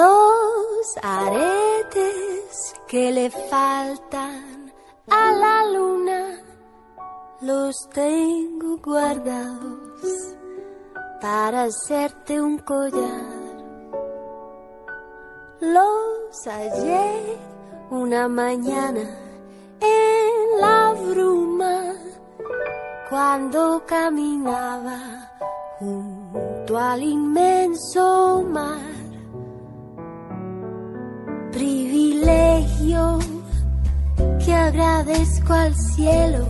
Los aretes que le faltan a la luna los tengo guardados para hacerte un collar. Los hallé una mañana en la bruma cuando caminaba junto al inmenso mar que agradezco al cielo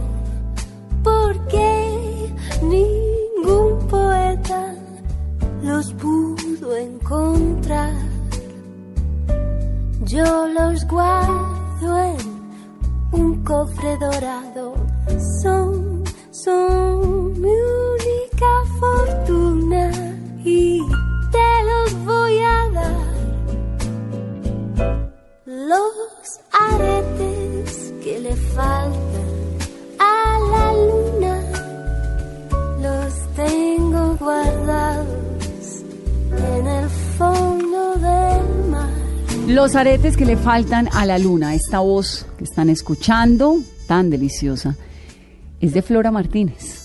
porque ningún poeta los pudo encontrar. Yo los guardo en un cofre dorado, son, son mi única fortuna y te los voy a dar los que le faltan a la luna los tengo guardados en el fondo del mar. Los aretes que le faltan a la luna, esta voz que están escuchando, tan deliciosa, es de Flora Martínez,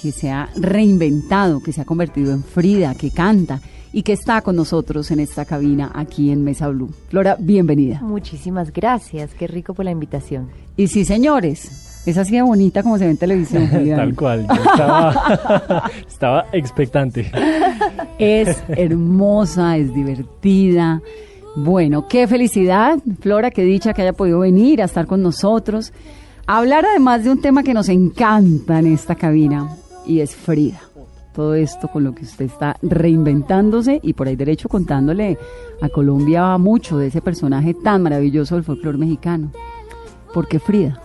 que se ha reinventado, que se ha convertido en Frida, que canta y que está con nosotros en esta cabina aquí en Mesa Blue. Flora, bienvenida. Muchísimas gracias, qué rico por la invitación. Y sí, señores, es así de bonita como se ve en televisión. Tal cual, yo estaba, estaba expectante. Es hermosa, es divertida. Bueno, qué felicidad, Flora, qué dicha que haya podido venir a estar con nosotros. A hablar además de un tema que nos encanta en esta cabina y es Frida todo esto con lo que usted está reinventándose y por ahí derecho contándole a Colombia mucho de ese personaje tan maravilloso del folclore mexicano. ¿Por qué Frida?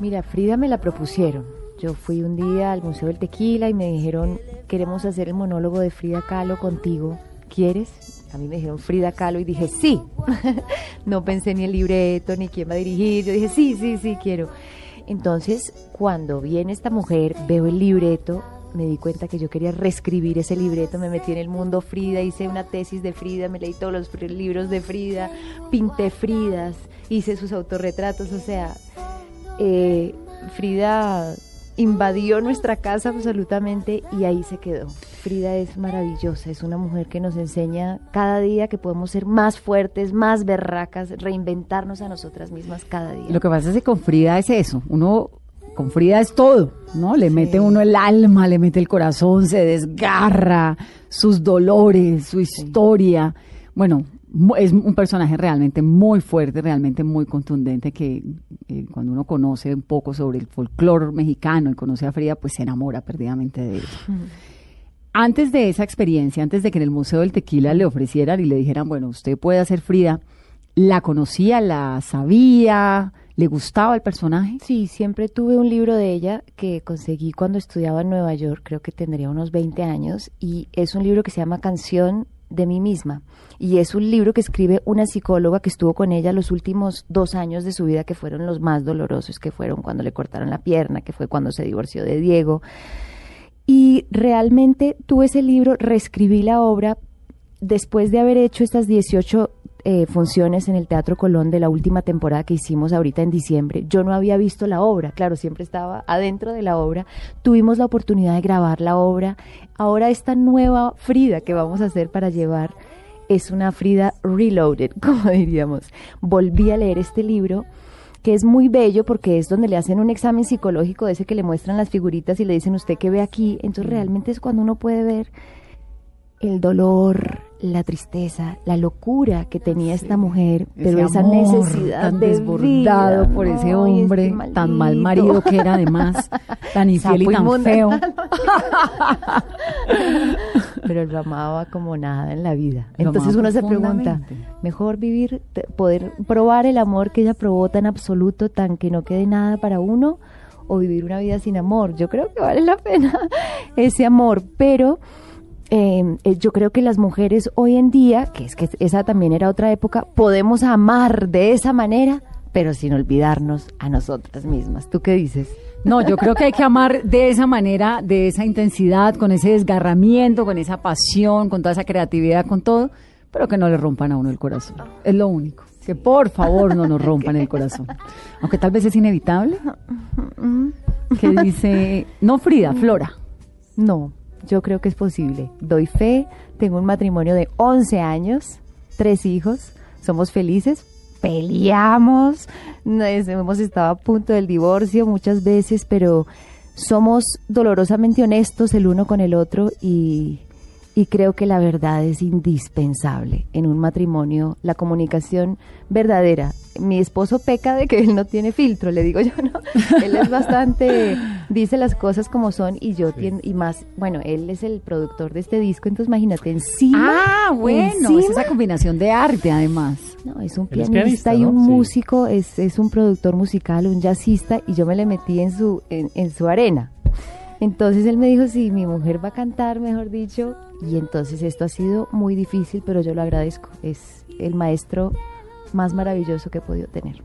Mira, Frida me la propusieron. Yo fui un día al Museo del Tequila y me dijeron, queremos hacer el monólogo de Frida Kahlo contigo. ¿Quieres? A mí me dijeron Frida Kahlo y dije, sí. no pensé ni el libreto, ni quién va a dirigir. Yo dije, sí, sí, sí, quiero. Entonces, cuando viene esta mujer, veo el libreto me di cuenta que yo quería reescribir ese libreto, me metí en el mundo Frida, hice una tesis de Frida, me leí todos los libros de Frida, pinté Fridas, hice sus autorretratos, o sea, eh, Frida invadió nuestra casa absolutamente y ahí se quedó. Frida es maravillosa, es una mujer que nos enseña cada día que podemos ser más fuertes, más berracas, reinventarnos a nosotras mismas cada día. Lo que pasa es que con Frida es eso, uno con Frida es todo, ¿no? Le mete uno el alma, le mete el corazón, se desgarra, sus dolores, su historia. Bueno, es un personaje realmente muy fuerte, realmente muy contundente, que eh, cuando uno conoce un poco sobre el folclore mexicano y conoce a Frida, pues se enamora perdidamente de ella. Antes de esa experiencia, antes de que en el Museo del Tequila le ofrecieran y le dijeran, bueno, usted puede hacer Frida, ¿la conocía, la sabía? ¿Le gustaba el personaje? Sí, siempre tuve un libro de ella que conseguí cuando estudiaba en Nueva York, creo que tendría unos 20 años, y es un libro que se llama Canción de mí misma. Y es un libro que escribe una psicóloga que estuvo con ella los últimos dos años de su vida, que fueron los más dolorosos, que fueron cuando le cortaron la pierna, que fue cuando se divorció de Diego. Y realmente tuve ese libro, reescribí la obra después de haber hecho estas 18 eh, funciones en el Teatro Colón de la última temporada que hicimos ahorita en diciembre. Yo no había visto la obra, claro, siempre estaba adentro de la obra. Tuvimos la oportunidad de grabar la obra. Ahora esta nueva Frida que vamos a hacer para llevar es una Frida reloaded, como diríamos. Volví a leer este libro que es muy bello porque es donde le hacen un examen psicológico de ese que le muestran las figuritas y le dicen usted qué ve aquí. Entonces realmente es cuando uno puede ver el dolor, la tristeza, la locura que tenía esta mujer, pero Ese esa amor necesidad tan de desbordado vida. por ese Ay, hombre este tan mal marido que era además, tan infiel y tan feo. pero lo amaba como nada en la vida. Lo Entonces uno se pregunta, mejor vivir, poder probar el amor que ella probó tan absoluto, tan que no quede nada para uno, o vivir una vida sin amor. Yo creo que vale la pena ese amor, pero eh, eh, yo creo que las mujeres hoy en día, que es que esa también era otra época, podemos amar de esa manera, pero sin olvidarnos a nosotras mismas. ¿Tú qué dices? No, yo creo que hay que amar de esa manera, de esa intensidad, con ese desgarramiento, con esa pasión, con toda esa creatividad, con todo, pero que no le rompan a uno el corazón. Es lo único. Que por favor no nos rompan el corazón. Aunque tal vez es inevitable. Que dice, no Frida, Flora. No, yo creo que es posible. Doy fe, tengo un matrimonio de 11 años, tres hijos, somos felices, peleamos, no es- hemos estado a punto del divorcio muchas veces, pero somos dolorosamente honestos el uno con el otro y, y creo que la verdad es indispensable en un matrimonio, la comunicación verdadera. Mi esposo peca de que él no tiene filtro, le digo yo, no. Él es bastante, dice las cosas como son y yo tien- y más, bueno, él es el productor de este disco, entonces imagínate, encima. Ah, bueno, es esa combinación de arte además. no, es un pianista, y ¿no? un Sí. músico, es, es un productor musical, un jazzista, y yo me le metí en su, en, en su arena. Entonces él me dijo, sí, mi mujer va a cantar, mejor dicho, y entonces esto ha sido muy difícil, pero yo lo agradezco. Es el maestro más maravilloso que he podido tener.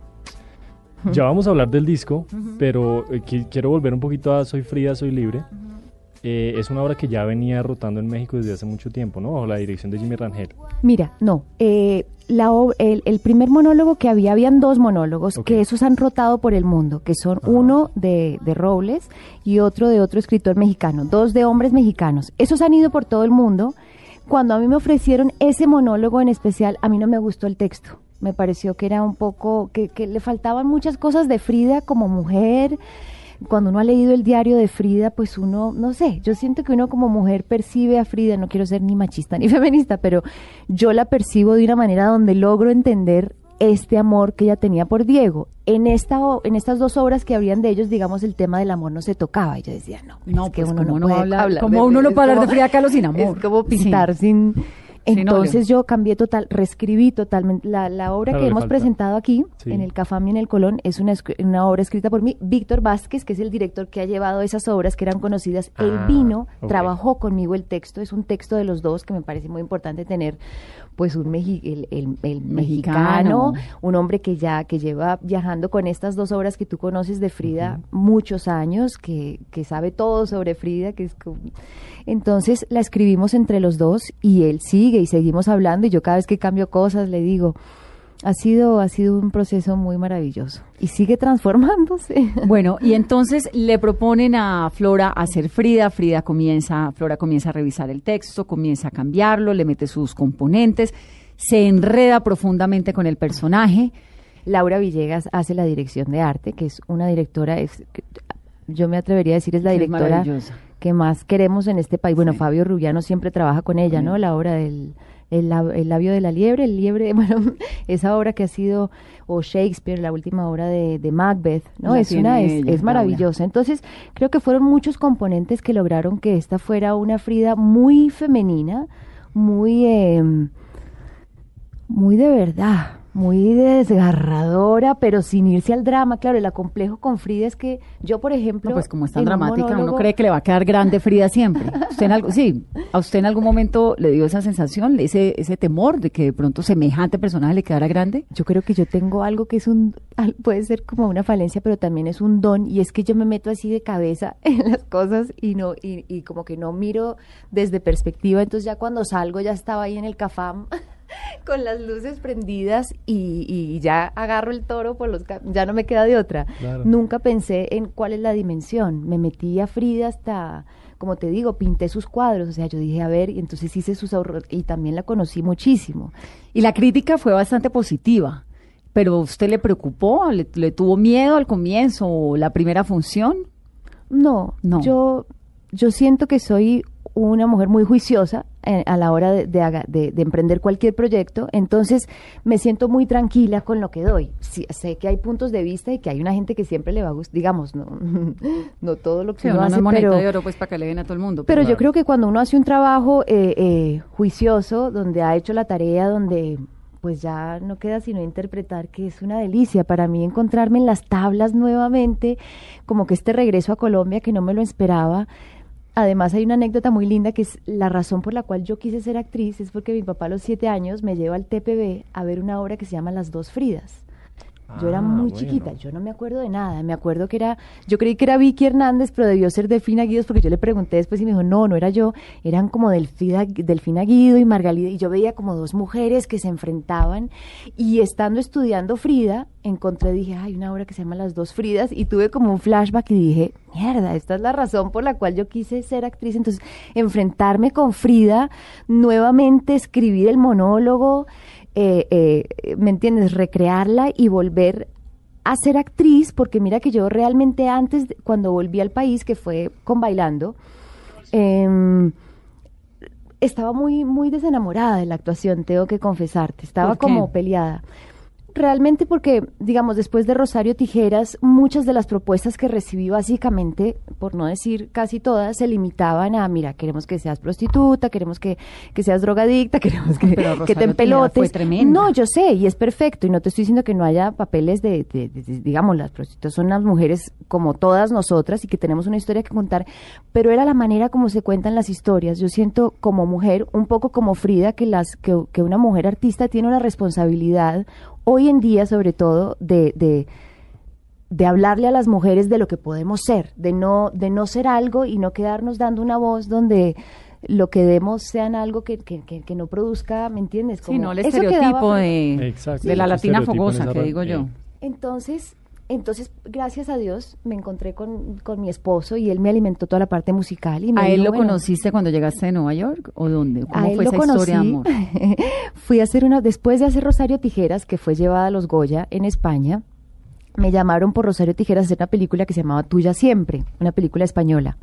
Ya vamos a hablar del disco, pero eh, qui- quiero volver un poquito a Soy Frida, Soy Libre. Eh, es una obra que ya venía rotando en México desde hace mucho tiempo, ¿no? Bajo la dirección de Jimmy Rangel. Mira, no, eh, la, el, el primer monólogo que había, habían dos monólogos, que esos han rotado por el mundo, que son Ajá. uno de, de Robles y otro de otro escritor mexicano, dos de hombres mexicanos. Esos han ido por todo el mundo. Cuando a mí me ofrecieron ese monólogo en especial, a mí no me gustó el texto. Me pareció que era un poco, que, que le faltaban muchas cosas de Frida como mujer. Cuando uno ha leído el diario de Frida, pues uno, no sé, yo siento que uno como mujer percibe a Frida, no quiero ser ni machista ni feminista, pero yo la percibo de una manera donde logro entender este amor que ella tenía por Diego. En esta en estas dos obras que habrían de ellos, digamos, el tema del amor no se tocaba. Y yo decía, no, No, es que pues, uno ¿cómo no no puede hablar- de- uno no puede hablar de como- Frida Kahlo sin amor? Es como pintar sin... Sí, Entonces yo- yo cambié total, reescribí totalmente. La, la obra Claro, que hemos falta. presentado aquí, Sí. en el Cafam y en el Colón, es una, una obra escrita por mí. Víctor Vázquez, que es el director que ha llevado esas obras que eran conocidas. Él Ah, vino, ok. trabajó conmigo el texto. Es un texto de los dos que me parece muy importante tener, pues, un el, el- el Mexicano. mexicano, un hombre que ya que lleva viajando con estas dos obras que tú conoces de Frida muchos años, que, que sabe todo sobre Frida, que es como- entonces la escribimos entre los dos y él sigue y seguimos hablando y yo cada vez que cambio cosas le digo, ha sido, ha sido un proceso muy maravilloso y sigue transformándose. Bueno, y entonces le proponen a Flora hacer Frida, Frida comienza, Flora comienza a revisar el texto, comienza a cambiarlo, le mete sus componentes, se enreda profundamente con el personaje. Laura Villegas hace la dirección de arte, que es una directora, es- yo me atrevería a decir es la es directora que más queremos en este país. Bueno, Sí. Fabio Rubiano siempre trabaja con ella, ¿no? La obra del el, el labio de la liebre, el liebre, bueno, esa obra que ha sido, o Shakespeare, la última obra de, de Macbeth, ¿no? La es una, es, ella, es maravillosa. Entonces, creo que fueron muchos componentes que lograron que esta fuera una Frida muy femenina, muy, eh, muy de verdad, muy desgarradora, pero sin irse al drama. Claro, el acomplejo con Frida es que yo, por ejemplo... No, pues como es tan dramática, uno cree que le va a quedar grande Frida siempre. Usted en algo, sí, a usted en algún momento le dio esa sensación, ese, ese temor de que de pronto semejante personaje le quedara grande. Yo creo que yo tengo algo que es un, puede ser como una falencia, pero también es un don, y es que yo me meto así de cabeza en las cosas y no, y, y como que no miro desde perspectiva, entonces ya cuando salgo ya estaba ahí en el cafam con las luces prendidas y, y ya agarro el toro por los ca- ya no me queda de otra. Claro. Nunca pensé en cuál es la dimensión. Me metí a Frida hasta, como te digo, pinté sus cuadros. O sea, yo dije, a ver, y entonces hice sus ahorros y también la conocí muchísimo. Y la crítica fue bastante positiva. Pero ¿usted le preocupó? ¿Le, le tuvo miedo al comienzo o la primera función? No, No. Yo, yo siento que soy una mujer muy juiciosa eh, a la hora de, de de- de emprender cualquier proyecto, entonces me siento muy tranquila con lo que doy. Sí, sé que hay puntos de vista y que hay una gente que siempre le va a gustar, digamos, no, no todo lo que Sí, uno uno no hace, moneda pero, de oro pues para que le den a todo el mundo. pero Claro. yo creo que cuando uno hace un trabajo eh, eh, juicioso, donde ha hecho la tarea, donde pues ya no queda sino interpretar que es una delicia para mí encontrarme en las tablas nuevamente, como que este regreso a Colombia que no me lo esperaba. Además hay una anécdota muy linda que es la razón por la cual yo quise ser actriz es porque mi papá a los siete años me lleva al TPB a ver una obra que se llama Las dos Fridas. Yo era Ah, muy bueno. chiquita, yo no me acuerdo de nada. Me acuerdo que era, yo creí que era Vicky Hernández, pero debió ser Delfina Guidos porque yo le pregunté después y me dijo, no, no era yo, eran como Delfina, Delfina Guido y Margalida. Y yo veía como dos mujeres que se enfrentaban. Y estando estudiando Frida, encontré, dije, hay una obra que se llama Las dos Fridas. Y tuve como un flashback y dije, mierda, esta es la razón por la cual yo quise ser actriz. Entonces, enfrentarme con Frida, nuevamente escribir el monólogo eh, eh, ¿me entiendes? Recrearla y volver a ser actriz, porque mira que yo realmente antes, cuando volví al país, que fue con Bailando, em, estaba muy, muy desenamorada de la actuación, tengo que confesarte, estaba como peleada. Realmente porque, digamos, después de Rosario Tijeras, muchas de las propuestas que recibí básicamente, por no decir casi todas, se limitaban a, mira, queremos que seas prostituta, queremos que, que seas drogadicta, queremos que, que te empelotes. No, yo sé, y es perfecto, y no te estoy diciendo que no haya papeles de, de- de- de- digamos, las prostitutas son unas mujeres como todas nosotras y que tenemos una historia que contar, pero era la manera como se cuentan las historias. Yo siento como mujer, un poco como Frida, que, las, que, que una mujer artista tiene una responsabilidad, hoy en día sobre todo, de... de de hablarle a las mujeres de lo que podemos ser, de no, de no ser algo y no quedarnos dando una voz donde lo que demos sean algo que, que, que- que no produzca, ¿me entiendes? Sí, Como no el daba estereotipo de, Exacto, de la latina fogosa, que digo yo. eh, Entonces, entonces, gracias a Dios, me encontré con, con mi esposo y él me alimentó toda la parte musical. Y me ¿A él lo bueno, conociste cuando llegaste de Nueva York o dónde? ¿Cómo a él fue lo esa historia de conocí. amor? Fui a hacer una, después de hacer Rosario Tijeras, que fue llevada a los Goya en España, me llamaron por Rosario Tijeras a hacer una película que se llamaba Tuya Siempre, una película española.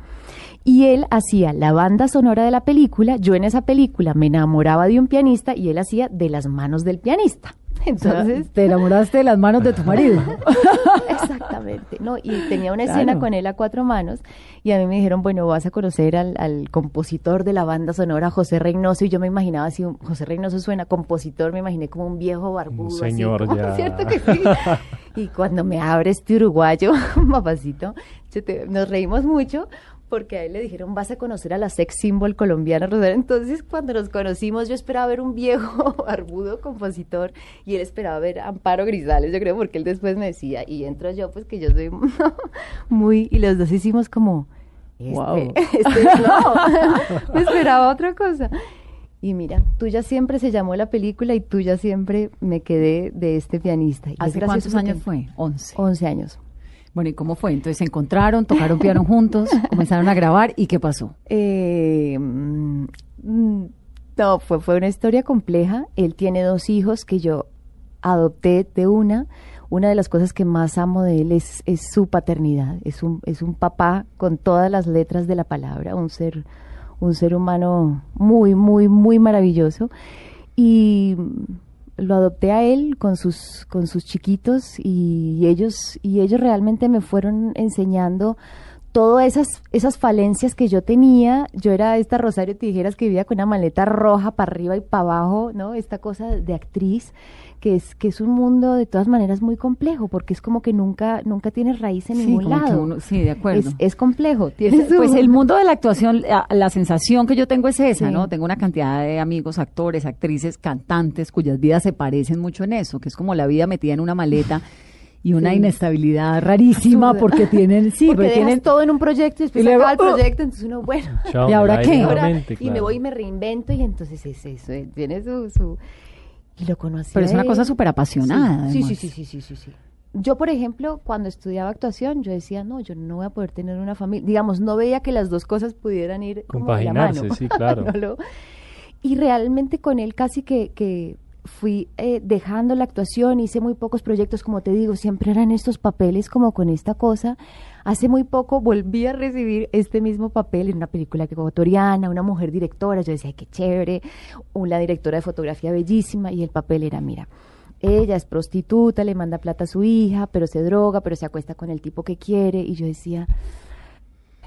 Y él hacía la banda sonora de la película, yo en esa película me enamoraba de un pianista y él hacía de las manos del pianista. Entonces, te enamoraste de las manos de tu marido. Exactamente, ¿no? Y tenía una escena Claro. con él a cuatro manos y a mí me dijeron, bueno, vas a conocer al, al compositor de la banda sonora, José Reynoso, y yo me imaginaba así, un- José Reynoso suena compositor, me imaginé como un viejo barbudo. así, señor como, ya. ¿Cierto que sí? y cuando me abre este uruguayo, papacito, yo te- nos reímos mucho porque a él le dijeron, vas a conocer a la sex symbol colombiana, Rosario. Entonces, cuando nos conocimos, yo esperaba ver un viejo barbudo compositor y él esperaba ver a Amparo Grisales, yo creo, porque él después me decía, y entro yo, pues que yo soy muy, y los dos hicimos como, este, Wow. este, no, me esperaba otra cosa. Y mira, tuya siempre se llamó la película y tuya siempre me quedé de este pianista. Y es ¿Hace gracioso cuántos años fue? Once. 11 años. Bueno, ¿y cómo fue? Entonces se encontraron, tocaron piano juntos, comenzaron a grabar y ¿qué pasó? Eh, mm, no, fue, fue una historia compleja. Él tiene dos hijos que yo adopté de una. Una de las cosas que más amo de él es, es su paternidad. Es un, es un papá con todas las letras de la palabra, un ser, un ser humano muy, muy, muy maravilloso. Y lo adopté a él con sus, con sus chiquitos y ellos, y ellos realmente me fueron enseñando todas esas, esas falencias que yo tenía, yo era esta Rosario Tijeras que vivía con una maleta roja para arriba y para abajo, ¿no? Esta cosa de actriz, que es, que es un mundo de todas maneras muy complejo, porque es como que nunca, nunca tiene raíz en Sí, ningún lado. uno- sí, de acuerdo. Es, es complejo. Tiene su- Pues el mundo de la actuación, la, la sensación que yo tengo es esa, Sí. ¿no? Tengo una cantidad de amigos, actores, actrices, cantantes, cuyas vidas se parecen mucho en eso, que es como la vida metida en una maleta y una Sí. inestabilidad rarísima Absurda. porque tienen, sí, porque porque dejas tienen todo en un proyecto y después y se luego, acaba el ¡oh! proyecto, entonces uno, bueno, Chao, ¿Y ahora qué? ahora, y me voy y me reinvento y entonces es eso, eh, tiene su, su... Y lo conocí. Pero es a una él. cosa súper apasionada. Sí, sí, sí, sí, sí, sí, sí. Yo, por ejemplo, cuando estudiaba actuación, yo decía, no, yo no voy a poder tener una familia. Digamos, no veía que las dos cosas pudieran ir como de la Compaginarse, mano. sí, claro. No lo- Y realmente con él casi que, que fui eh, dejando la actuación, hice muy pocos proyectos, como te digo, siempre eran estos papeles como con esta cosa. Hace muy poco volví a recibir este mismo papel en una película ecuatoriana, una mujer directora, yo decía, qué chévere, una directora de fotografía bellísima, y el papel era, mira, ella es prostituta, le manda plata a su hija, pero se droga, pero se acuesta con el tipo que quiere, y yo decía,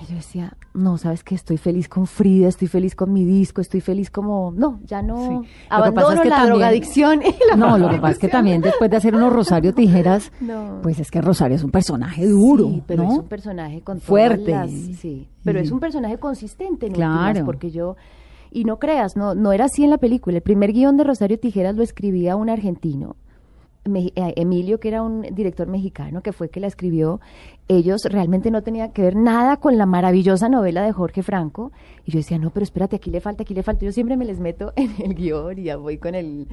y yo decía, no, sabes que estoy feliz con Frida, estoy feliz con mi disco, estoy feliz como, no, ya no, Sí. Abandono pasa es que la también- drogadicción. y la No, lo que pasa es que también después de hacer unos Rosario Tijeras, No. pues es que Rosario es un personaje duro, Sí, pero ¿no? es un personaje con Fuerte. las- sí, pero es un personaje consistente en Claro. últimas, porque yo y no creas, no no era así en la película. El primer guion de Rosario Tijeras lo escribía un argentino. Me- eh, Emilio, que era un director mexicano, que fue que la escribió, ellos realmente no tenían que ver nada con la maravillosa novela de Jorge Franco. Y yo decía, no, pero espérate, aquí le falta, aquí le falta. Yo siempre me les meto en el guion y ya voy con el...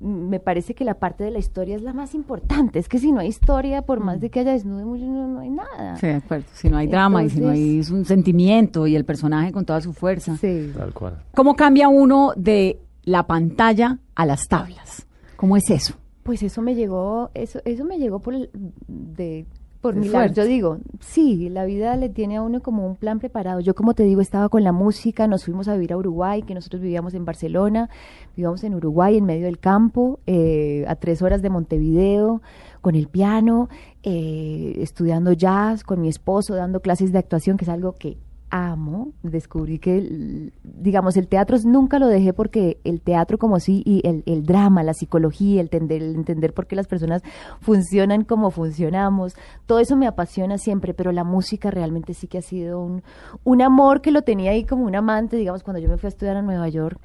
Me parece que la parte de la historia es la más importante. Es que si no hay historia, por más de que haya desnudo, mucho, no, no hay nada. Sí, de acuerdo. Si no hay drama y si no hay es un sentimiento y el personaje con toda su fuerza. Sí. Tal cual. ¿Cómo cambia uno de la pantalla a las tablas? ¿Cómo es eso? Pues eso me llegó, eso, eso me llegó por el- de por milagro. fuerte. Yo digo, sí, la vida le tiene a uno como un plan preparado. Yo, como te digo, estaba con la música, nos fuimos a vivir a Uruguay, que nosotros vivíamos en Barcelona, vivíamos en Uruguay, en medio del campo, eh, a tres horas de Montevideo, con el piano, eh, estudiando jazz, con mi esposo, dando clases de actuación, que es algo que amo. Descubrí que, digamos, el teatro nunca lo dejé porque el teatro como sí, y el, el drama, la psicología, el entender, entender por qué las personas funcionan como funcionamos, todo eso me apasiona siempre, pero la música realmente sí que ha sido un, un amor que lo tenía ahí como un amante, digamos, cuando yo me fui a estudiar a Nueva York,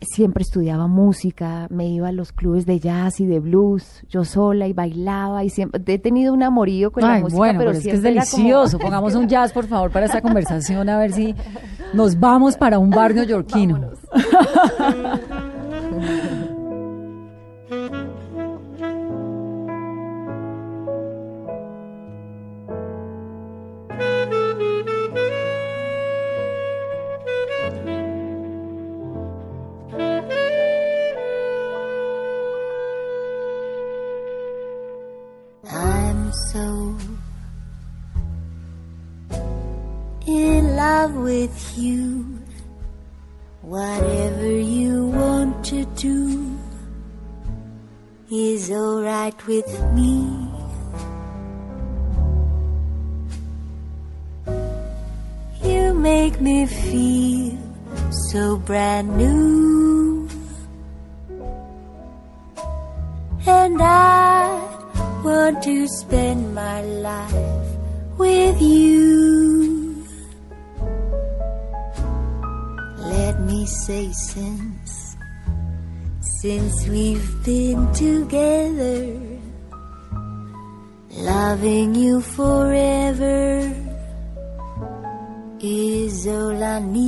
siempre estudiaba música, me iba a los clubes de jazz y de blues, yo sola y bailaba y siempre he tenido un amorío con la música, bueno, pero, pero es que es como- delicioso. Pongamos un jazz, por favor, para esta conversación, a ver si nos vamos para un bar neoyorquino. with me. You make me feel so brand new. And I want to spend my life with you. Let me say since, since we've been together, loving you forever is all I need.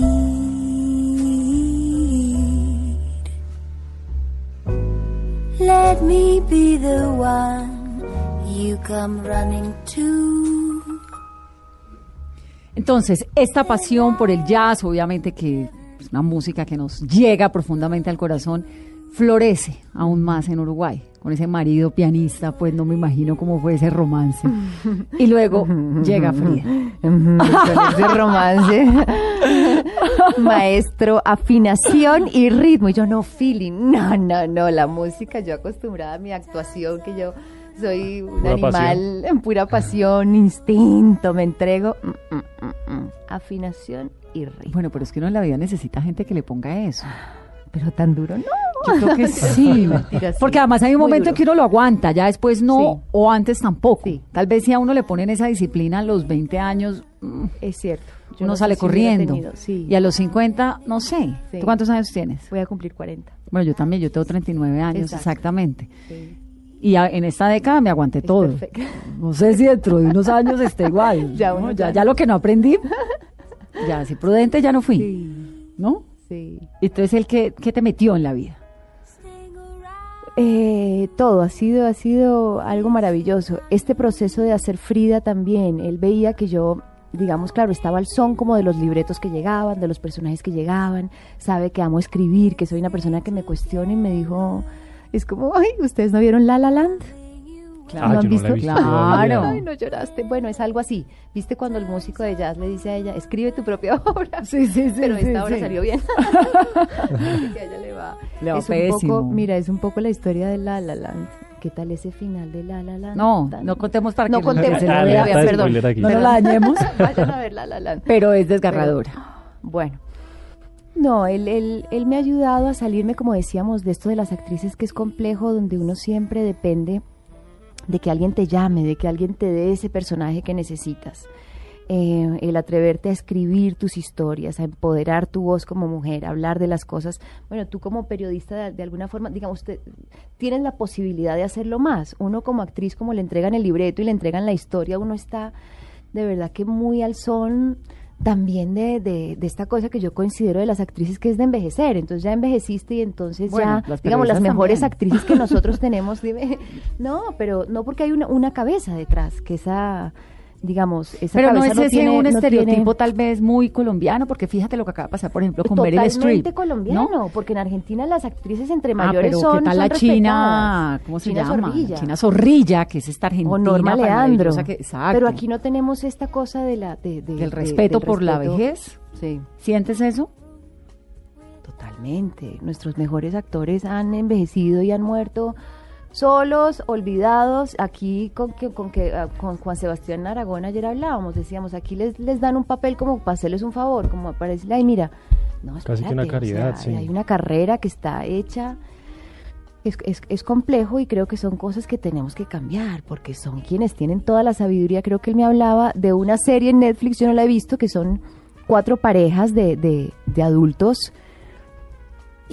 Let me be the one you come running to. Entonces, esta pasión por el jazz, obviamente que es una música que nos llega profundamente al corazón, florece aún más en Uruguay. Con ese marido pianista, pues no me imagino cómo fue ese romance. Y luego llega Frida. Con ese romance. Maestro, afinación y ritmo. Y yo no, feeling. No, no, no. La música, yo acostumbrada a mi actuación, que yo soy un Pura animal pasión. en pura pasión, instinto, me entrego. Mm, mm, mm. Afinación y ritmo. Bueno, pero es que uno en la vida necesita gente que le ponga eso. Pero tan duro, no. Yo creo que sí. Mentira, sí. Porque además hay un Muy momento duro. que uno lo aguanta, ya después no, Sí. o antes tampoco. Sí. Tal vez si a uno le ponen esa disciplina a los 20 años, mm, Es cierto. Yo uno no sale corriendo. tenido-. Y a los 50, no sé. Sí. ¿Tú cuántos años tienes? Voy a cumplir 40. Bueno, yo también, yo tengo 39 años Exacto. exactamente. Sí. Y a- en esta década me aguanté Es todo. perfecto. No sé si dentro de unos años esté igual. Ya ¿no? uno ya, ya lo que no aprendí, ya, si prudente ya no fui, Sí. ¿no? Sí. Entonces, ¿el que, qué te metió en la vida? Eh, todo ha sido, ha sido algo maravilloso. Este proceso de hacer Frida también, él veía que yo, digamos, claro, estaba al son como de los libretos que llegaban, de los personajes que llegaban, sabe que amo escribir, que soy una persona que me cuestiona y me dijo, es como, ay, ¿ustedes no vieron La La Land? Ah, ¿Lo han yo no visto? Claro. Ay, no lloraste. Bueno, es algo así. ¿Viste cuando el músico de jazz le dice a ella, escribe tu propia obra? Sí, sí, sí. Pero sí, esta obra sí. salió bien. que a ella le va. Le va es un pésimo. poco, mira, es un poco la historia de La La Land. ¿Qué tal ese final de La La Land? No, no contemos para No que contemos. se la Ah, vea. perdón. No nos la dañemos, Vayan a ver La La Land. pero es desgarradora. Bueno, no, él, él, él me ha ayudado a salirme, como decíamos, de esto de las actrices que es complejo, donde uno siempre depende de que alguien te llame, de que alguien te dé ese personaje que necesitas. Eh, el atreverte a escribir tus historias, a empoderar tu voz como mujer, a hablar de las cosas. Bueno, tú como periodista, de, alguna forma, digamos, te- tienes la posibilidad de hacerlo más. Uno como actriz, como le entregan el libreto y le entregan la historia, uno está de verdad que muy al son también de, de, de esta cosa que yo considero de las actrices que es de envejecer. Entonces ya envejeciste y entonces Bueno, ya, las digamos, las mejores también. actrices que nosotros tenemos, dime, no, pero no porque hay una, una cabeza detrás, que esa, digamos, esa Pero no es ese tiene- un no estereotipo tiene- tal vez muy colombiano, porque fíjate lo que acaba de pasar, por ejemplo, con Meryl Streep. Totalmente colombiano, ¿no? porque en Argentina las actrices entre Ah, mayores pero son ¿qué tal son la China? ¿Cómo se China llama? Zorrilla. China Zorrilla, que es esta argentina. o Norma Leandro. que- exacto. Pero aquí no tenemos esta cosa de la de, de- Del de- respeto del por la vejez. Sí. ¿Sientes eso? Totalmente. Nuestros mejores actores han envejecido y han muerto solos, olvidados. Aquí con que, con que ah, con Juan Sebastián Aragón ayer hablábamos, decíamos, aquí les, les dan un papel como para hacerles un favor, como para decirle, ay, mira, no, Casi que una espérate, o caridad, sea, sí. Hay una carrera que está hecha. Es, es, es complejo y creo que son cosas que tenemos que cambiar porque son quienes tienen toda la sabiduría. Creo que él me hablaba de una serie en Netflix, yo no la he visto, que son cuatro parejas de, de, de adultos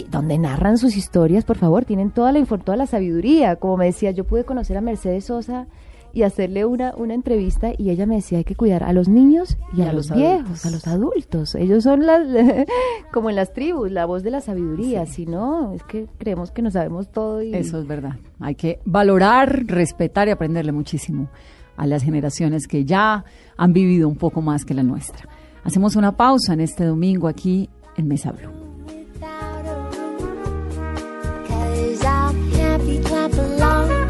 donde narran sus historias, por favor, tienen toda la toda la sabiduría. Como me decía, yo pude conocer a Mercedes Sosa y hacerle una, una entrevista y ella me decía hay que cuidar a los niños y, a, los, viejos, adultos. a los adultos. Ellos son las, como en las tribus, la voz de la sabiduría. Si no, es que creemos que no sabemos todo y Eso es verdad. Hay que valorar, respetar y aprenderle muchísimo a las generaciones que ya han vivido un poco más que la nuestra. Hacemos una pausa en este domingo aquí en Mesa Blue. we clap along.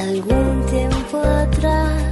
Algún tiempo atrás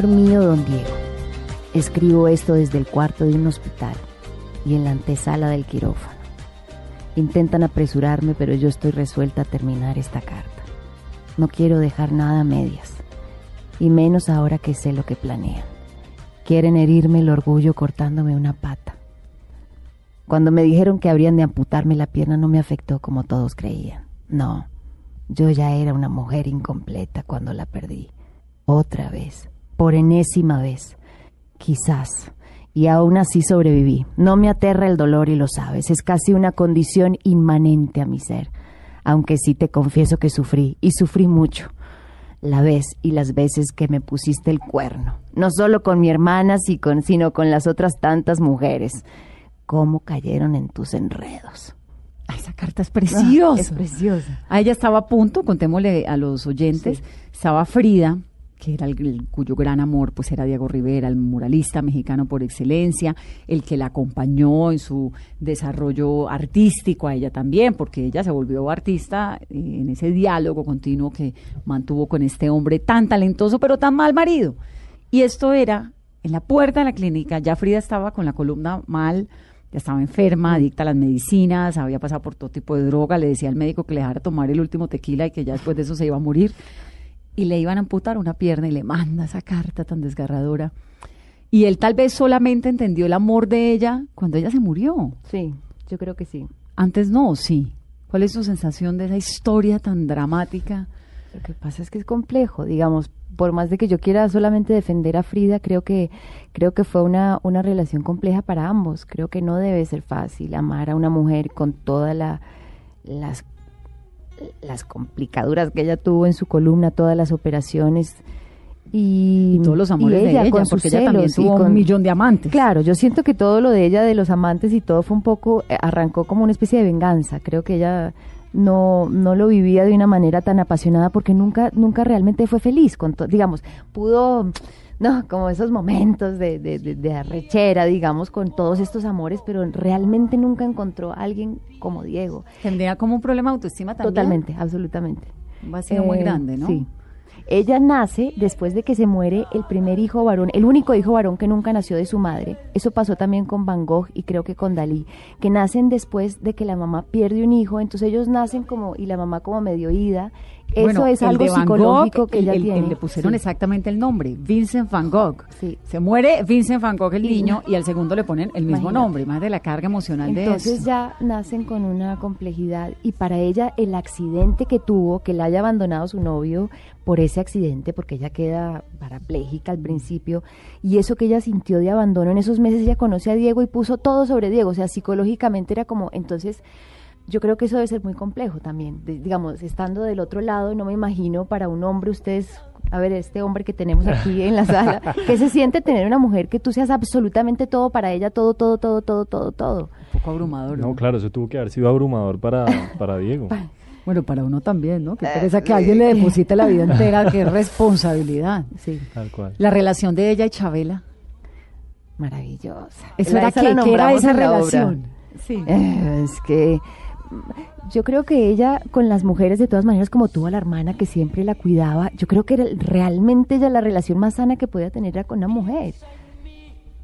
Señor mío, don Diego, escribo esto desde el cuarto de un hospital y en la antesala del quirófano. Intentan apresurarme, pero yo estoy resuelta a terminar esta carta. No quiero dejar nada a medias, y menos ahora que sé lo que planean. Quieren herirme el orgullo cortándome una pata. Cuando me dijeron que habrían de amputarme la pierna no me afectó como todos creían. No, yo ya era una mujer incompleta cuando la perdí. Otra vez, por enésima vez. Quizás. Y aún así sobreviví. No me aterra el dolor y lo sabes. Es casi una condición inmanente a mi ser. Aunque sí te confieso que sufrí, y sufrí mucho. La vez y las veces que me pusiste el cuerno. No solo con mi hermana, sino con las otras tantas mujeres. Cómo cayeron en tus enredos. Ay, esa carta es preciosa. Ah, es preciosa. A ella estaba a punto, contémosle a los oyentes, Sí. estaba Frida, que era el, cuyo gran amor pues era Diego Rivera, el muralista mexicano por excelencia, el que la acompañó en su desarrollo artístico a ella también, porque ella se volvió artista eh, en ese diálogo continuo que mantuvo con este hombre tan talentoso pero tan mal marido. Y esto era en la puerta de la clínica, ya Frida estaba con la columna mal, ya estaba enferma, adicta a las medicinas, había pasado por todo tipo de droga, le decía al médico que le dejara tomar el último tequila y que ya después de eso se iba a morir. Y le iban a amputar una pierna y le manda esa carta tan desgarradora. Y él tal vez solamente entendió el amor de ella cuando ella se murió. Sí, yo creo que sí. Antes no, sí. ¿Cuál es su sensación de esa historia tan dramática? Lo que pasa es que es complejo, digamos, por más de que yo quiera solamente defender a Frida, creo que creo que fue una, una relación compleja para ambos. Creo que no debe ser fácil amar a una mujer con todas la, las las complicaduras que ella tuvo en su columna, todas las operaciones y, Y todos los amores de ella, con porque ella también celos tuvo con- un millón de amantes. Claro, yo siento que todo lo de ella, de los amantes y todo fue un poco, eh, arrancó como una especie de venganza. Creo que ella no, no lo vivía de una manera tan apasionada porque nunca, nunca realmente fue feliz. Con digamos, pudo, no, como esos momentos de, de, de- de arrechera, digamos, con todos estos amores, pero realmente nunca encontró a alguien como Diego. Tendría como un problema de autoestima también. Totalmente, absolutamente. Un vacío muy Eh, grande, ¿no? Sí. Ella nace después de que se muere el primer hijo varón, el único hijo varón que nunca nació de su madre. Eso pasó también con Van Gogh y creo que con Dalí, que nacen después de que la mamá pierde un hijo, entonces ellos nacen como y la mamá como medio ida. Eso Bueno, es algo psicológico Gogh, que el- ella el- tiene. le pusieron Sí. exactamente el nombre, Vincent Van Gogh. Sí. Se muere Vincent Van Gogh el niño y al segundo le ponen el mismo Imagínate. nombre, más de la carga emocional de Entonces eso. ya nacen con una complejidad y para ella el accidente que tuvo, que la haya abandonado su novio por ese accidente, porque ella queda parapléjica al principio, y eso que ella sintió de abandono en esos meses, ella conoce a Diego y puso todo sobre Diego, o sea, psicológicamente era como, entonces yo creo que eso debe ser muy complejo también, de- digamos, estando del otro lado, no me imagino para un hombre, ustedes, a ver, este hombre que tenemos aquí en la sala, que se siente tener una mujer que tú seas absolutamente todo para ella, todo, todo, todo, todo, todo, todo. Un poco abrumador. No, claro, eso tuvo que haber sido abrumador para, para Diego. Bueno, para uno también, ¿no? Que Eh, pereza que alguien le deposite la vida entera, qué responsabilidad. Sí. Tal cual. La relación de ella y Chabela. Maravillosa. Eso La- era esa que, ¿qué era esa obra. relación. Sí. Eh, es que yo creo que ella con las mujeres de todas maneras como tuvo a la hermana que siempre la cuidaba, yo creo que era realmente ella la relación más sana que podía tener era con una mujer.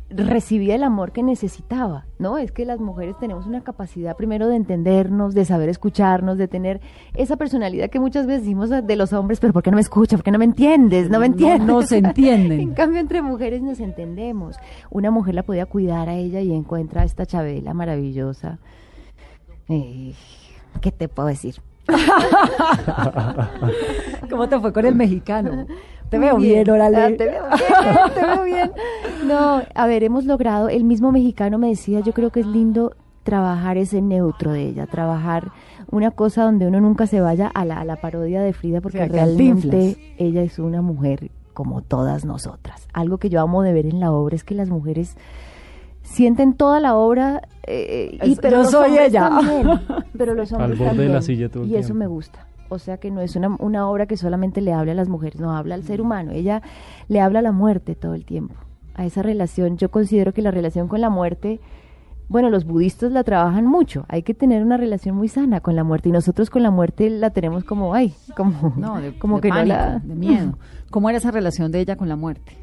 Recibía el amor que necesitaba, ¿no? Es que las mujeres tenemos una capacidad primero de entendernos, de saber escucharnos, de tener esa personalidad que muchas veces decimos de los hombres, pero ¿por qué no me escuchas? ¿Por qué no me entiendes? No me No- entiendes. no se entienden. en cambio, entre mujeres nos entendemos. Una mujer la podía cuidar a ella y encuentra a esta Chabela maravillosa. Eh, ¿Qué te puedo decir? ¿Cómo te fue con el mexicano? Te veo bien, órale. Ah, te veo bien, te veo bien. No, a ver, hemos logrado, el mismo mexicano me decía, yo creo que es lindo trabajar ese neutro de ella, trabajar una cosa donde uno nunca se vaya a la, a la parodia de Frida, porque realmente ella es una mujer como todas nosotras. Algo que yo amo de ver en la obra es que las mujeres sienten toda la obra eh, y Es- pero yo los soy hombres ella. también, pero los Al hombres borde de la silla todo el y eso me gusta o sea que no es una, una obra que solamente le habla a las mujeres no habla al ser humano ella le habla a la muerte todo el tiempo a esa relación yo considero que la relación con la muerte bueno, los budistas la trabajan mucho. Hay que tener una relación muy sana con la muerte y nosotros con la muerte la tenemos como, ay, como, No, de, como de que pánico, no la, de miedo. ¿Cómo era esa relación de ella con la muerte?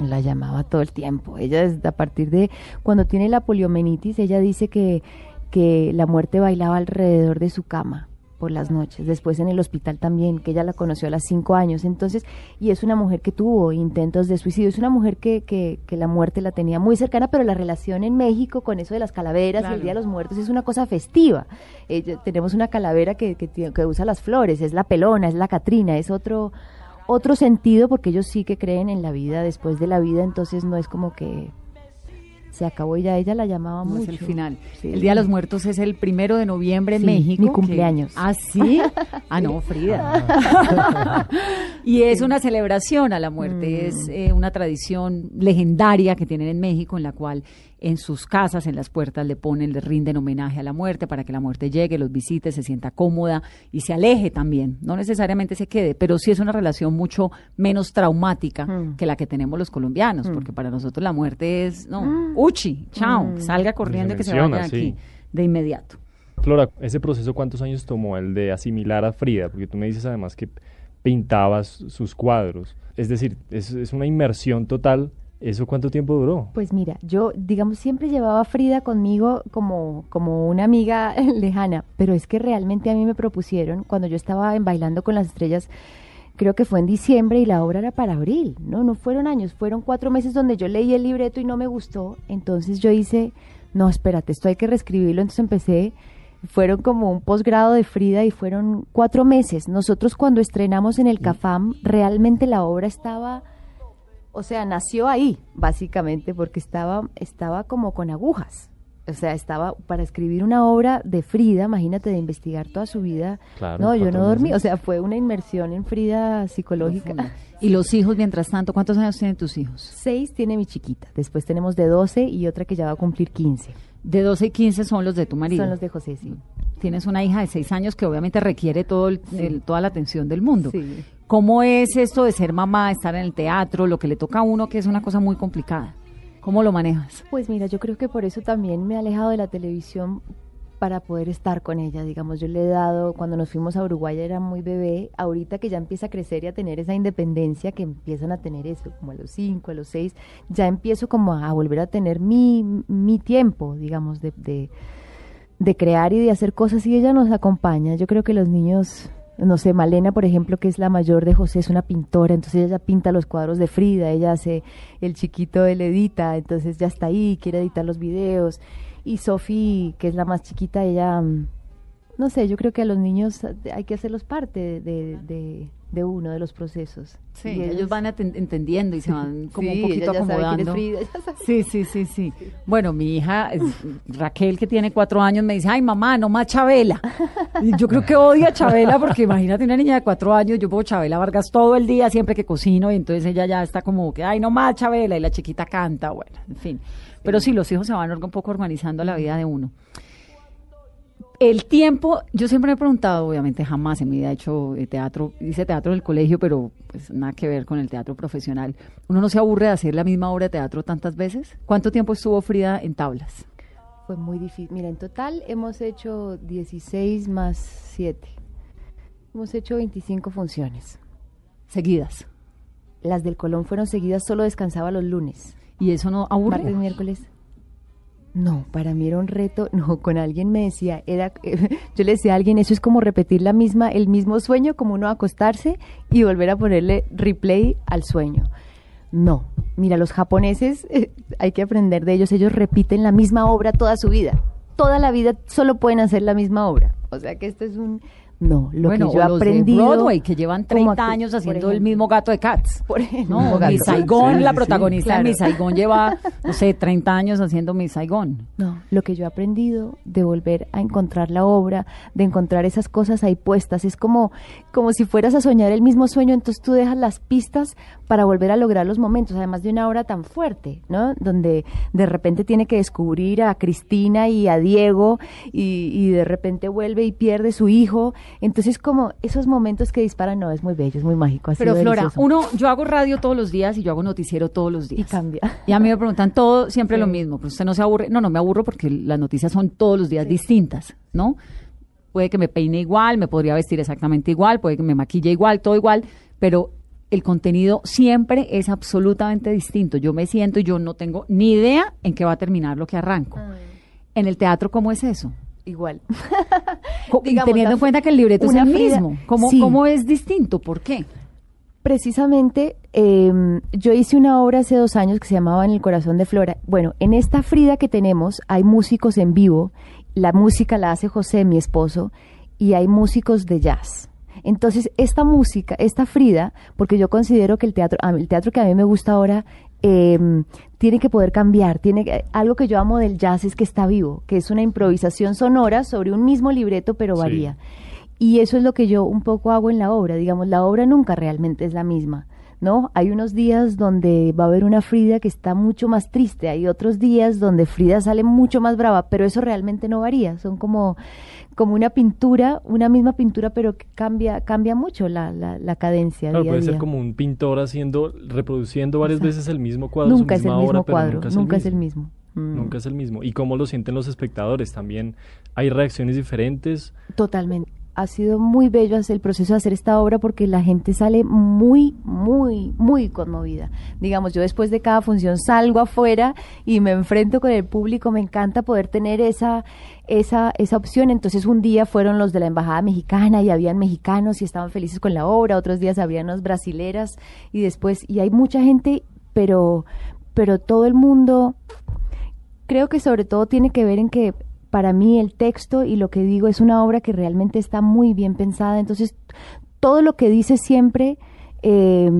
La llamaba todo el tiempo. Ella desde a partir de cuando tiene la poliomenitis, ella dice que, que la muerte bailaba alrededor de su cama por las noches, después en el hospital también, que ella la conoció a los cinco años, entonces, y es una mujer que tuvo intentos de suicidio, es una mujer que, que, que la muerte la tenía muy cercana, pero la relación en México con eso de las calaveras y el Día de los Muertos es una cosa festiva. Ella- tenemos una calavera que, que, que usa las flores, es la pelona, es la Catrina, es otro, otro sentido porque ellos sí que creen en la vida después de la vida, entonces no es como que se acabó y ya ella la llamaba No mucho. es el final. Sí. El Día de los Muertos es el primero de noviembre en Sí, México. mi cumpleaños. Ah, sí. Ah, no, Frida. y es una celebración a la muerte. Mm. Es eh, una tradición legendaria que tienen en México en la cual en sus casas, en las puertas, le ponen, le rinden homenaje a la muerte para que la muerte llegue, los visite, se sienta cómoda y se aleje también. No necesariamente se quede, pero sí es una relación mucho menos traumática Mm. que la que tenemos los colombianos, porque para nosotros la muerte es, no, uchi, chao, salga corriendo y que se vaya menciona, aquí sí. de inmediato. Flora, ese proceso cuántos años tomó el de asimilar a Frida? Porque tú me dices además que pintabas sus cuadros. Es decir, es, es una inmersión total. ¿Eso cuánto tiempo duró? Pues mira, yo, digamos, siempre llevaba a Frida conmigo como, como una amiga lejana, pero es que realmente a mí me propusieron, cuando yo estaba en Bailando con las Estrellas, creo que fue en diciembre y la obra era para abril, ¿no? No fueron años, fueron cuatro meses donde yo leí el libreto y no me gustó, entonces yo hice, no, espérate, esto hay que reescribirlo, entonces empecé, fueron como un posgrado de Frida y fueron cuatro meses. Nosotros cuando estrenamos en el CAFAM, realmente la obra estaba o sea, nació ahí, básicamente, porque estaba, estaba como con agujas. O sea, estaba para escribir una obra de Frida, imagínate, de investigar toda su vida. Claro, no, yo no dormí, meses. o sea, fue una inmersión en Frida psicológica. Y los hijos, mientras tanto, ¿cuántos años tienen tus hijos? Seis tiene mi chiquita, después tenemos de 12 y otra que ya va a cumplir 15. De 12 y 15 son los de tu marido. Son los de José, sí. Tienes una hija de 6 años que obviamente requiere todo el- el- toda la atención del mundo. Sí. ¿Cómo es esto de ser mamá, estar en el teatro, lo que le toca a uno, que es una cosa muy complicada? ¿Cómo lo manejas? Pues mira, yo creo que por eso también me he alejado de la televisión para poder estar con ella, digamos, yo le he dado, cuando nos fuimos a Uruguay era muy bebé, ahorita que ya empieza a crecer y a tener esa independencia que empiezan a tener eso, como a los cinco, a los seis, ya empiezo como a, volver a tener mi, mi tiempo, digamos, de, de, de crear y de hacer cosas y ella nos acompaña. Yo creo que los niños, no sé, Malena, por ejemplo, que es la mayor de José, es una pintora, entonces ella pinta los cuadros de Frida, ella hace el chiquito, él edita, entonces ya está ahí, quiere editar los videos. Y Sofi, que es la más chiquita, ella, mm, no sé, yo creo que a los niños hay que hacerlos parte de, de, de uno, de los procesos. Sí, Y ellos van entendiendo y se van como Sí, un poquito ella ya sabe quién es acomodando. Frida. Sí, sí, sí, sí. Bueno, mi hija es- Raquel, que tiene cuatro años, me dice, ay mamá, no más Chabela. Y yo creo que odia a Chabela porque imagínate una niña de cuatro años, yo pongo Chabela Vargas todo el día siempre que cocino y entonces ella ya está como que, ay no más Chabela y la chiquita canta, bueno, en fin. Pero sí, los hijos se van un poco organizando la vida de uno. El tiempo, yo siempre me he preguntado, obviamente jamás en mi vida he hecho eh, teatro, hice teatro en el colegio, pero pues nada que ver con el teatro profesional. ¿Uno no se aburre de hacer la misma obra de teatro tantas veces? ¿Cuánto tiempo estuvo Frida en tablas? Fue muy difícil. Mira, en total hemos hecho 16 más 7. Hemos hecho 25 funciones. Seguidas. Las del Colón fueron seguidas, solo descansaba los lunes. ¿Y eso no aburre? Martes, miércoles. No, para mí era un reto. No, con alguien me decía, era, yo le decía a alguien, eso es como repetir la misma, el mismo sueño, como uno acostarse y volver a ponerle replay al sueño. No, mira, los japoneses, eh, hay que aprender de ellos, ellos repiten la misma obra toda su vida. Toda la vida solo pueden hacer la misma obra. O sea que esto es un... No, lo bueno, que yo he o los de aprendido... Broadway, que llevan como 30 actu- años haciendo el mismo gato de Cats. Por ejemplo, No, gato. Saigon, Sí, la sí. protagonista de. Miss Saigon lleva, no sé, 30 años haciendo Miss Saigon. No, lo que yo he aprendido de volver a encontrar la obra, de encontrar esas cosas ahí puestas, es como, como si fueras a soñar el mismo sueño, entonces tú dejas las pistas para volver a lograr los momentos, además de una obra tan fuerte, ¿no? Donde de repente tiene que descubrir a Cristina y a Diego y, y de repente vuelve y pierde su hijo Entonces, como esos momentos que disparan, no, es muy bello, es muy mágico. Pero Flora, delicioso. uno, yo hago radio todos los días y yo hago noticiero todos los Y días. cambia. Y a mí me preguntan todo, siempre Sí. lo mismo. Pues usted no se aburre. No, no me aburro porque las noticias son todos los días distintas, ¿no? Puede que me peine igual, me podría vestir exactamente igual, puede que me maquille igual, todo igual, pero el contenido siempre es absolutamente distinto. Yo me siento y yo no tengo ni idea en qué va a terminar lo que arranco. En el teatro, ¿cómo es eso? Igual. Digamos, teniendo en cuenta que el libreto es el Frida- mismo. ¿Cómo, Sí. ¿Cómo es distinto? ¿Por qué? Precisamente, eh, yo hice una obra hace dos años que se llamaba En el corazón de Flora. Bueno, en esta Frida que tenemos hay músicos en vivo. La música la hace José, mi esposo, y hay músicos de jazz. Entonces, esta música, esta Frida, porque yo considero que el teatro, el teatro que a mí me gusta ahora, eh, tiene que poder cambiar. Tiene que- algo que yo amo del jazz es que está vivo, que es una improvisación sonora sobre un mismo libreto, pero Sí. varía. Y eso es lo que yo un poco hago en la obra. Digamos, la obra nunca realmente es la misma, ¿no? Hay unos días donde va a haber una Frida que está mucho más triste, hay otros días donde Frida sale mucho más brava, pero eso realmente no varía. Son como, como una pintura, una misma pintura, pero que cambia, cambia mucho la, la, la cadencia. Claro, día a puede ser como un pintor haciendo, reproduciendo varias Exacto. veces el mismo cuadro, su Nunca es el mismo cuadro, nunca nunca, es el es el mismo. mismo. Mm, Nunca es el mismo. ¿Y cómo lo sienten los espectadores? También hay reacciones diferentes. Totalmente. Ha sido muy bello el proceso de hacer esta obra porque la gente sale muy, muy, muy conmovida. Digamos, yo después de cada función salgo afuera y me enfrento con el público. Me encanta poder tener esa, esa, esa opción. Entonces, un día fueron los de la embajada mexicana y habían mexicanos y estaban felices con la obra. Otros días habían unas brasileras y después, y hay mucha gente, pero, pero todo el mundo creo que sobre todo tiene que ver en que para mí el texto y lo que digo es una obra que realmente está muy bien pensada. Entonces, todo lo que dice siempre eh,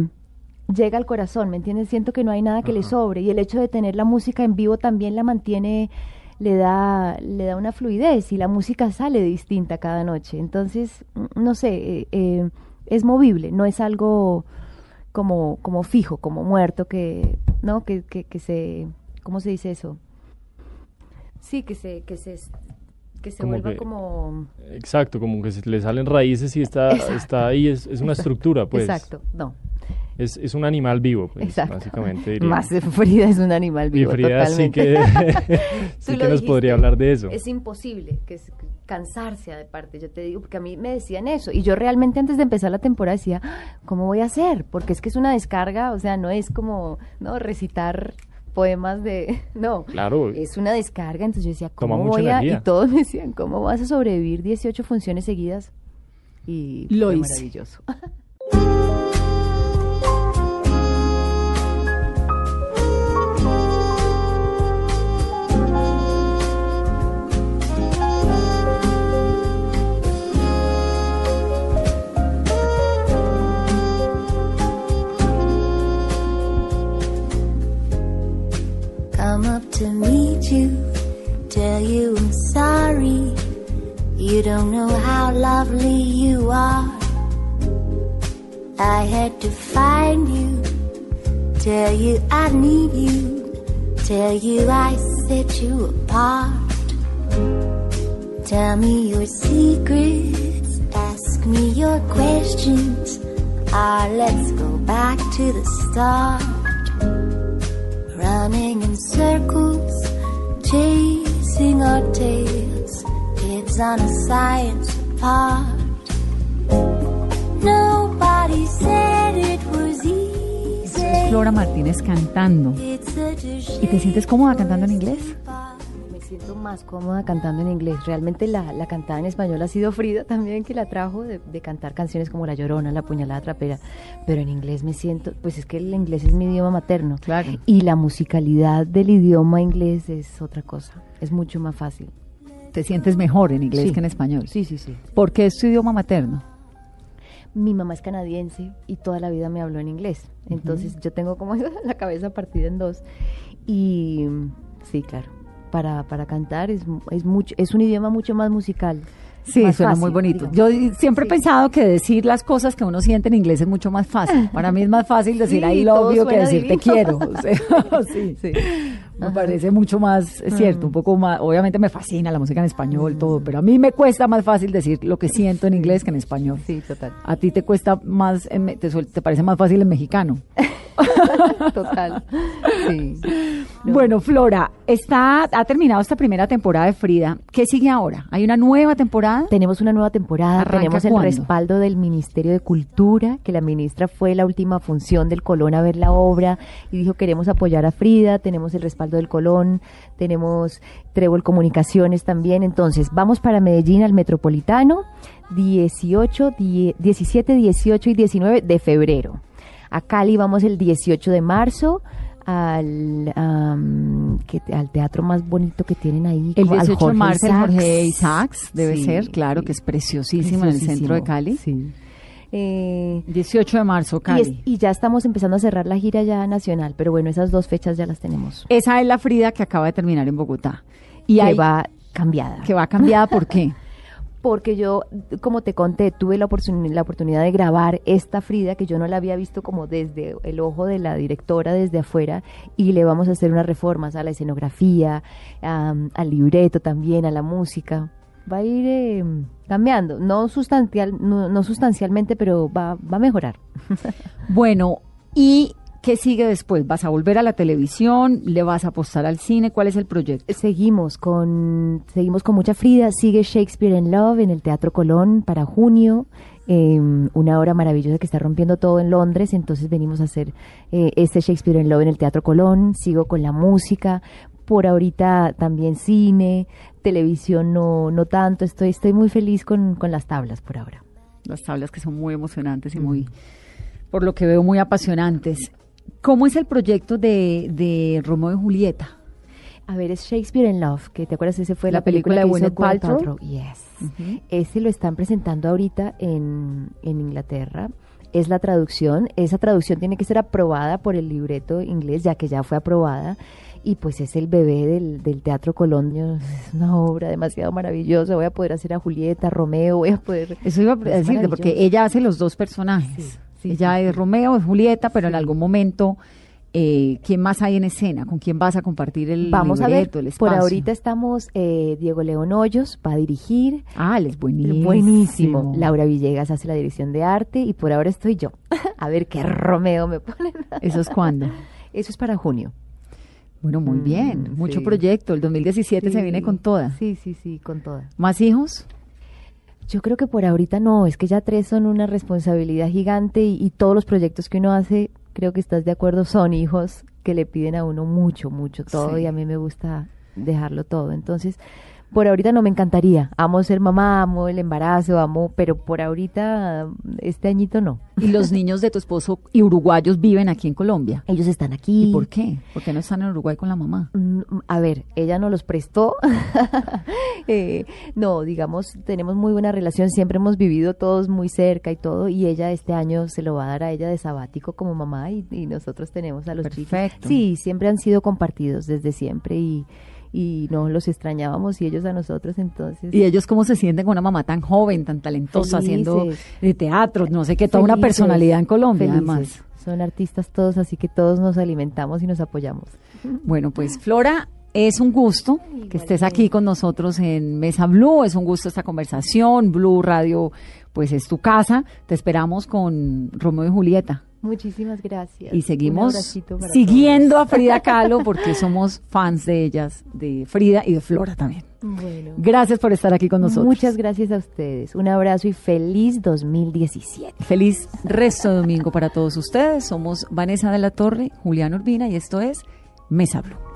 llega al corazón, ¿me entiendes? Siento que no hay nada que le sobre. Y el hecho de tener la música en vivo también la mantiene, le da, le da una fluidez y la música sale distinta cada noche. Entonces, no sé, eh, eh, es movible, no es algo como, como fijo, como muerto, que, ¿no? Que, que, que se, ¿cómo se dice eso? Sí, que se, que se, que se Como vuelva que- como... Exacto, como que se le salen raíces y está, Exacto. está ahí, es, es una estructura, pues. Exacto, no, Es, es un animal vivo, pues, exacto. básicamente. diría. Más Frida es un animal y vivo, Frida sí totalmente. que, sí que nos podría hablar de eso. Es imposible que es- cansarse de parte, yo te digo, porque a mí me decían eso, y yo realmente antes de empezar la temporada decía, "Ah, ¿cómo voy a hacer? Porque es que es una descarga, o sea, no es como, no, recitar poemas de, no, Claro. es una descarga, entonces yo decía, Toma ¿cómo mucha voy a, energía. y todos me decían, ¿cómo vas a sobrevivir 18 funciones seguidas? Y Lo fue hice. maravilloso. come up to meet you, tell you I'm sorry. You don't know how lovely you are. I had to find you, tell you I need you, tell you I set you apart. Tell me your secrets, ask me your questions. Ah, let's go back to the start running in circles, chasing our tails. Kids on a science. Nobody said it was Eso es easy. Flora Martínez cantando. ¿Y te sientes cómoda cantando en inglés? Siento más cómoda cantando en inglés. Realmente la, la cantada en español ha sido Frida también, que la trajo de, de cantar canciones como La Llorona, La Puñalada Trapera. Pero en inglés me siento, pues es que el inglés es mi idioma materno. Claro. Y la musicalidad del idioma inglés es otra cosa. Es mucho más fácil. ¿Te sientes mejor en inglés Sí. que en español? Sí, sí, sí. ¿Por qué es tu idioma materno? Mi mamá es canadiense y toda la vida me habló en inglés. Entonces yo tengo como la cabeza partida en dos. Y sí, claro. Para, para cantar es, es, mucho, es un idioma mucho más musical. Sí, más suena fácil, muy bonito. digamos. Yo siempre he pensado que decir las cosas que uno siente en inglés es mucho más fácil. Para mí es más fácil decir Sí, I love you que decir te quiero. O sea, sí. Sí. Me parece mucho más, es cierto, un poco más, obviamente me fascina la música en español, todo, pero a mí me cuesta más fácil decir lo que siento en inglés que en español. Sí, total. A ti te cuesta más, te, suel- te parece más fácil en mexicano. Total. Sí. Bueno, Flora, está, ha terminado esta primera temporada de Frida. ¿Qué sigue ahora? ¿Hay una nueva temporada? Tenemos una nueva temporada, ¿Arranca tenemos el cuándo? respaldo del Ministerio de Cultura, que la ministra fue la última función del Colón a ver la obra y dijo queremos apoyar a Frida, tenemos el respaldo del Colón, tenemos Trébol Comunicaciones también, entonces vamos para Medellín al Metropolitano 18, die- 17, 18 y 19 de febrero. A Cali vamos el 18 de marzo al, am, que- al teatro más bonito que tienen ahí. El como al 18 de marzo, Isaacs. Jorge Isaacs, debe Sí, ser, claro, que es preciosísimo, en el centro de Cali. Sí. Eh, 18 de marzo, y, Cali. es- y ya estamos empezando a cerrar la gira ya nacional, pero bueno, esas dos fechas ya las tenemos. Esa es la Frida que acaba de terminar en Bogotá. Y que hay, va cambiada. que va cambiada, ¿por qué? Porque yo, como te conté, tuve la, la oportunidad de grabar esta Frida que yo no la había visto como desde el ojo de la directora, desde afuera, y le vamos a hacer unas reformas a la escenografía, am, al libreto también, a la música. Va a ir eh, cambiando, no, sustancial, no sustancialmente, pero va, va a mejorar. Bueno, ¿y qué sigue después? ¿Vas a volver a la televisión? ¿Le vas a apostar al cine? ¿Cuál es el proyecto? Seguimos con, seguimos con mucha Frida. Sigue Shakespeare in Love en el Teatro Colón para junio. eh, una obra maravillosa que está rompiendo todo en Londres. Entonces venimos a hacer eh, este Shakespeare in Love en el Teatro Colón. Sigo con la música. Por ahorita también cine, televisión no, no tanto. Estoy, estoy muy feliz con, con las tablas por ahora. Las tablas que son muy emocionantes y muy, por lo que veo, muy apasionantes. ¿Cómo es el proyecto de, de Romeo y Julieta? A ver, es Shakespeare in Love, que te acuerdas, ese fue La la, película, película de Gwyneth Gwyneth Paltrow. Yes. Ese lo están presentando ahorita en, en Inglaterra. Es la traducción. Esa traducción tiene que ser aprobada por el libreto inglés, ya que ya fue aprobada. Y pues es el bebé del, del Teatro Colón. Yo- Es una obra demasiado maravillosa. Voy a poder hacer a Julieta, Romeo, voy a poder... Eso iba a decirte, porque ella hace los dos personajes. Sí, sí, ella es. Romeo, es Julieta, pero en algún momento, eh, ¿quién más hay en escena? ¿Con quién vas a compartir el Vamos a ver, libreto, el por ahorita estamos, eh, Diego León Hoyos va a dirigir, Ah, él es buenísimo. Buenísimo. Laura Villegas hace la dirección de arte y por ahora estoy yo. A ver qué Romeo me ponen. ¿Eso es cuándo? Eso es para junio. Bueno, muy Mm, bien. Mucho sí. proyecto. El 2017 se viene con toda. Sí, sí, sí, con toda. ¿Más hijos? Yo creo que por ahorita no, es que ya tres son una responsabilidad gigante y, y todos los proyectos que uno hace, creo que estás de acuerdo, son hijos que le piden a uno mucho, mucho todo Sí. y a mí me gusta dejarlo todo. Entonces, por ahorita no me encantaría. Amo ser mamá, amo el embarazo, amo, pero por ahorita, este añito no. ¿Y los niños de tu esposo y uruguayos viven aquí en Colombia? Ellos están aquí. ¿Y por qué? ¿Por qué no están en Uruguay con la mamá? Mm, A ver, ella no los prestó. Eh, no, digamos, tenemos muy buena relación, siempre hemos vivido todos muy cerca y todo, y ella este año se lo va a dar a ella de sabático como mamá y, y nosotros tenemos a los chicos. Perfecto. Sí, siempre han sido compartidos desde siempre y, y no los extrañábamos y ellos a nosotros entonces. ¿Y ellos cómo se sienten con una mamá tan joven, tan talentosa, haciendo de teatro, no sé qué, toda una personalidad en Colombia, felices. además? Son artistas todos, así que todos nos alimentamos y nos apoyamos. Bueno, pues Flora, es un gusto que estés aquí con nosotros en Mesa Blue, es un gusto esta conversación, Blue Radio, pues es tu casa, te esperamos con Romeo y Julieta. Muchísimas gracias. Y seguimos siguiendo a Frida Kahlo porque somos fans de ellas, de Frida y de Flora también. Bueno. Gracias por estar aquí con nosotros. Muchas gracias a ustedes. Un abrazo y feliz 2017. Feliz resto de domingo para todos ustedes. Somos Vanessa de la Torre, Julián Urbina y esto es Mesa Blue.